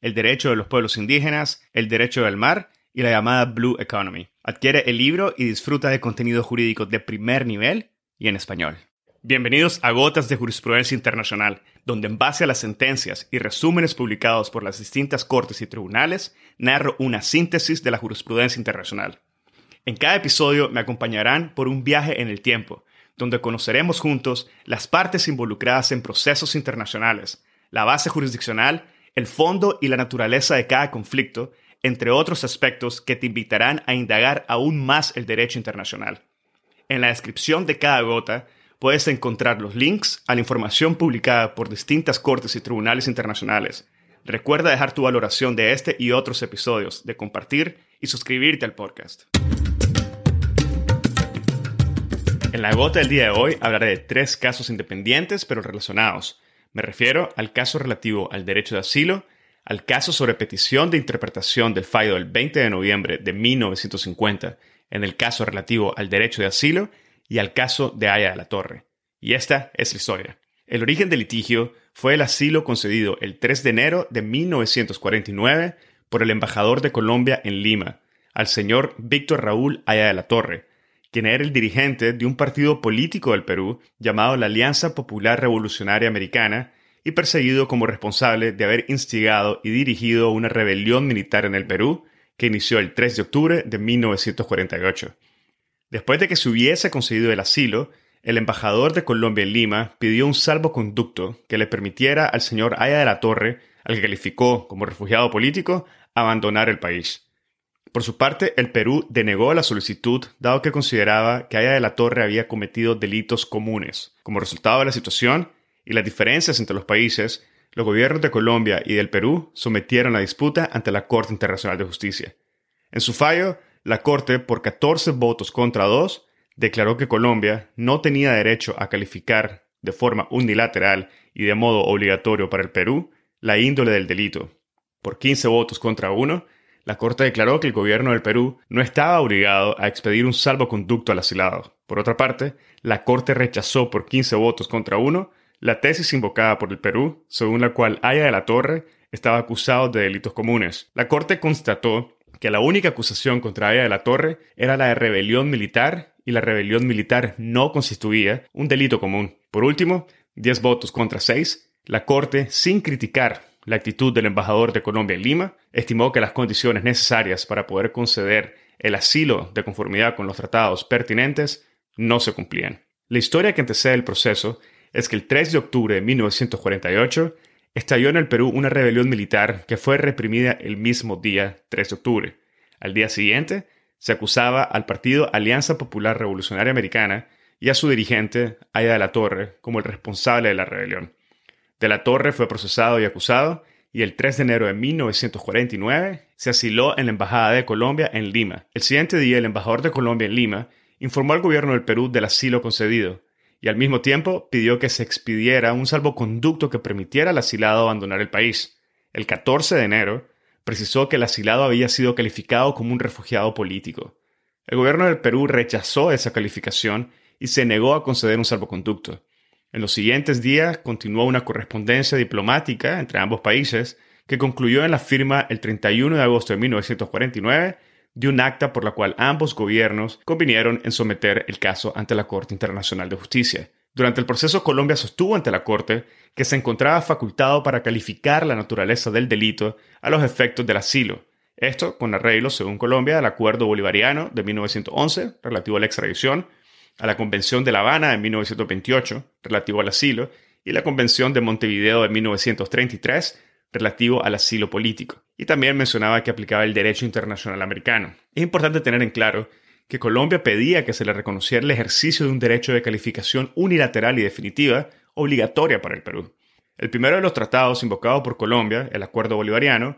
el derecho de los pueblos indígenas, el derecho del mar y la llamada Blue Economy. Adquiere el libro y disfruta de contenido jurídico de primer nivel y en español. Bienvenidos a Gotas de Jurisprudencia Internacional, donde en base a las sentencias y resúmenes publicados por las distintas cortes y tribunales, narro una síntesis de la jurisprudencia internacional. En cada episodio me acompañarán por un viaje en el tiempo, donde conoceremos juntos las partes involucradas en procesos internacionales, la base jurisdiccional el fondo y la naturaleza de cada conflicto, entre otros aspectos que te invitarán a indagar aún más el derecho internacional. En la descripción de cada gota puedes encontrar los links a la información publicada por distintas cortes y tribunales internacionales. Recuerda dejar tu valoración de este y otros episodios, de compartir y suscribirte al podcast. En la gota del día de hoy hablaré de tres casos independientes pero relacionados me refiero al caso relativo al derecho de asilo, al caso sobre petición de interpretación del fallo del 20 de noviembre de 1950 en el caso relativo al derecho de asilo y al caso de Haya de la Torre. Y esta es la historia. El origen del litigio fue el asilo concedido el 3 de enero de 1949 por el embajador de Colombia en Lima, al señor Víctor Raúl Haya de la Torre, quien era el dirigente de un partido político del Perú llamado la Alianza Popular Revolucionaria Americana y perseguido como responsable de haber instigado y dirigido una rebelión militar en el Perú que inició el 3 de octubre de 1948. Después de que se hubiese concedido el asilo, el embajador de Colombia en Lima pidió un salvoconducto que le permitiera al señor Aya de la Torre, al que calificó como refugiado político, abandonar el país. Por su parte, el Perú denegó la solicitud dado que consideraba que Aya de la Torre había cometido delitos comunes. Como resultado de la situación y las diferencias entre los países, los gobiernos de Colombia y del Perú sometieron la disputa ante la Corte Internacional de Justicia. En su fallo, la Corte, por 14 votos contra 2, declaró que Colombia no tenía derecho a calificar de forma unilateral y de modo obligatorio para el Perú la índole del delito. Por 15 votos contra 1, la Corte declaró que el gobierno del Perú no estaba obligado a expedir un salvoconducto al asilado. Por otra parte, la Corte rechazó por 15 votos contra uno la tesis invocada por el Perú, según la cual Aya de la Torre estaba acusado de delitos comunes. La Corte constató que la única acusación contra Aya de la Torre era la de rebelión militar y la rebelión militar no constituía un delito común. Por último, 10 votos contra 6, la Corte, sin criticar la actitud del embajador de Colombia en Lima, estimó que las condiciones necesarias para poder conceder el asilo de conformidad con los tratados pertinentes no se cumplían. La historia que antecede el proceso es que el 3 de octubre de 1948 estalló en el Perú una rebelión militar que fue reprimida el mismo día 3 de octubre. Al día siguiente, se acusaba al partido Alianza Popular Revolucionaria Americana y a su dirigente, Aya de la Torre, como el responsable de la rebelión. De la Torre fue procesado y acusado y el 3 de enero de 1949 se asiló en la Embajada de Colombia en Lima. El siguiente día el embajador de Colombia en Lima informó al gobierno del Perú del asilo concedido y al mismo tiempo pidió que se expidiera un salvoconducto que permitiera al asilado abandonar el país. El 14 de enero precisó que el asilado había sido calificado como un refugiado político. El gobierno del Perú rechazó esa calificación y se negó a conceder un salvoconducto. En los siguientes días continuó una correspondencia diplomática entre ambos países que concluyó en la firma el 31 de agosto de 1949 de un acta por la cual ambos gobiernos convinieron en someter el caso ante la Corte Internacional de Justicia. Durante el proceso, Colombia sostuvo ante la Corte que se encontraba facultado para calificar la naturaleza del delito a los efectos del asilo. Esto con arreglo, según Colombia, al Acuerdo Bolivariano de 1911 relativo a la extradición, a la Convención de La Habana de 1928 relativo al asilo y la Convención de Montevideo de 1933 relativo al asilo político. Y también mencionaba que aplicaba el derecho internacional americano. Es importante tener en claro que Colombia pedía que se le reconociera el ejercicio de un derecho de calificación unilateral y definitiva obligatoria para el Perú. El primero de los tratados invocado por Colombia, el Acuerdo Bolivariano,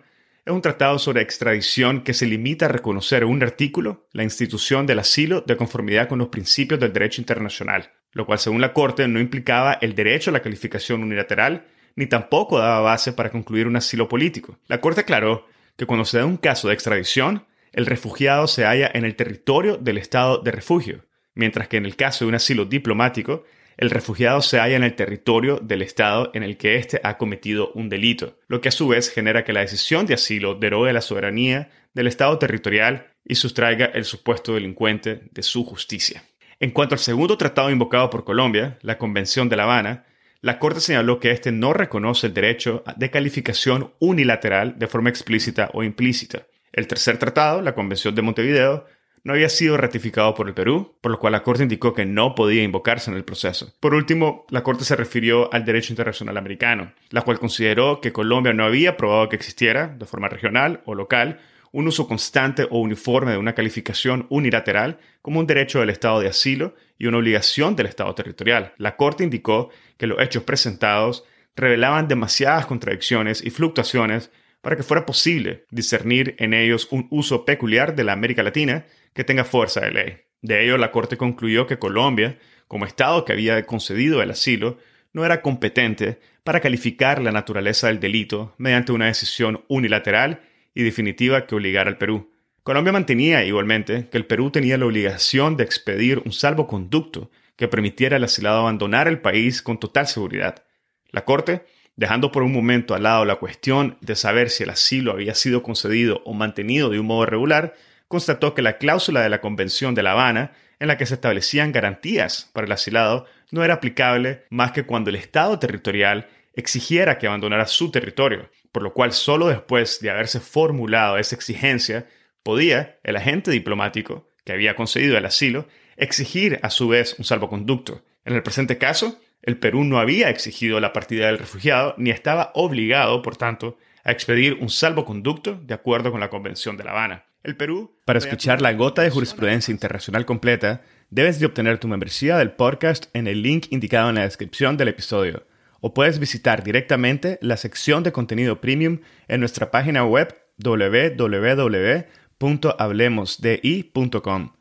es un tratado sobre extradición que se limita a reconocer un artículo la institución del asilo de conformidad con los principios del derecho internacional, lo cual según la Corte no implicaba el derecho a la calificación unilateral ni tampoco daba base para concluir un asilo político. La Corte aclaró que cuando se da un caso de extradición, el refugiado se halla en el territorio del estado de refugio, mientras que en el caso de un asilo diplomático, el refugiado se halla en el territorio del Estado en el que éste ha cometido un delito, lo que a su vez genera que la decisión de asilo derogue la soberanía del Estado territorial y sustraiga el supuesto delincuente de su justicia. En cuanto al segundo tratado invocado por Colombia, la Convención de La Habana, la Corte señaló que éste no reconoce el derecho de calificación unilateral de forma explícita o implícita. El tercer tratado, la Convención de Montevideo, no había sido ratificado por el Perú, por lo cual la Corte indicó que no podía invocarse en el proceso. Por último, la Corte se refirió al derecho internacional americano, la cual consideró que Colombia no había probado que existiera, de forma regional o local, un uso constante o uniforme de una calificación unilateral como un derecho del Estado de asilo y una obligación del Estado territorial. La Corte indicó que los hechos presentados revelaban demasiadas contradicciones y fluctuaciones para que fuera posible discernir en ellos un uso peculiar de la América Latina que tenga fuerza de ley. De ello, la Corte concluyó que Colombia, como Estado que había concedido el asilo, no era competente para calificar la naturaleza del delito mediante una decisión unilateral y definitiva que obligara al Perú. Colombia mantenía igualmente que el Perú tenía la obligación de expedir un salvoconducto que permitiera al asilado abandonar el país con total seguridad. La Corte, dejando por un momento al lado la cuestión de saber si el asilo había sido concedido o mantenido de un modo regular, constató que la cláusula de la Convención de La Habana, en la que se establecían garantías para el asilado, no era aplicable más que cuando el Estado territorial exigiera que abandonara su territorio, por lo cual solo después de haberse formulado esa exigencia podía el agente diplomático que había concedido el asilo exigir a su vez un salvoconducto. En el presente caso, el Perú no había exigido la partida del refugiado ni estaba obligado, por tanto, a expedir un salvoconducto de acuerdo con la Convención de La Habana. El Perú. Para escuchar la gota de jurisprudencia internacional completa, debes de obtener tu membresía del podcast en el link indicado en la descripción del episodio, o puedes visitar directamente la sección de contenido premium en nuestra página web www.hablemosdi.com.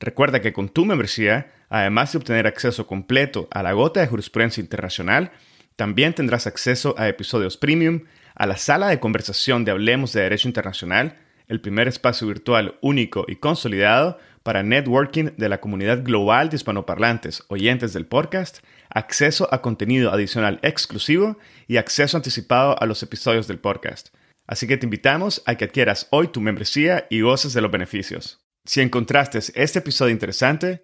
Recuerda que con tu membresía, además de obtener acceso completo a la gota de jurisprudencia internacional, también tendrás acceso a episodios premium, a la sala de conversación de Hablemos de Derecho Internacional, el primer espacio virtual único y consolidado para networking de la comunidad global de hispanoparlantes oyentes del podcast, acceso a contenido adicional exclusivo y acceso anticipado a los episodios del podcast. Así que te invitamos a que adquieras hoy tu membresía y goces de los beneficios. Si encontraste este episodio interesante,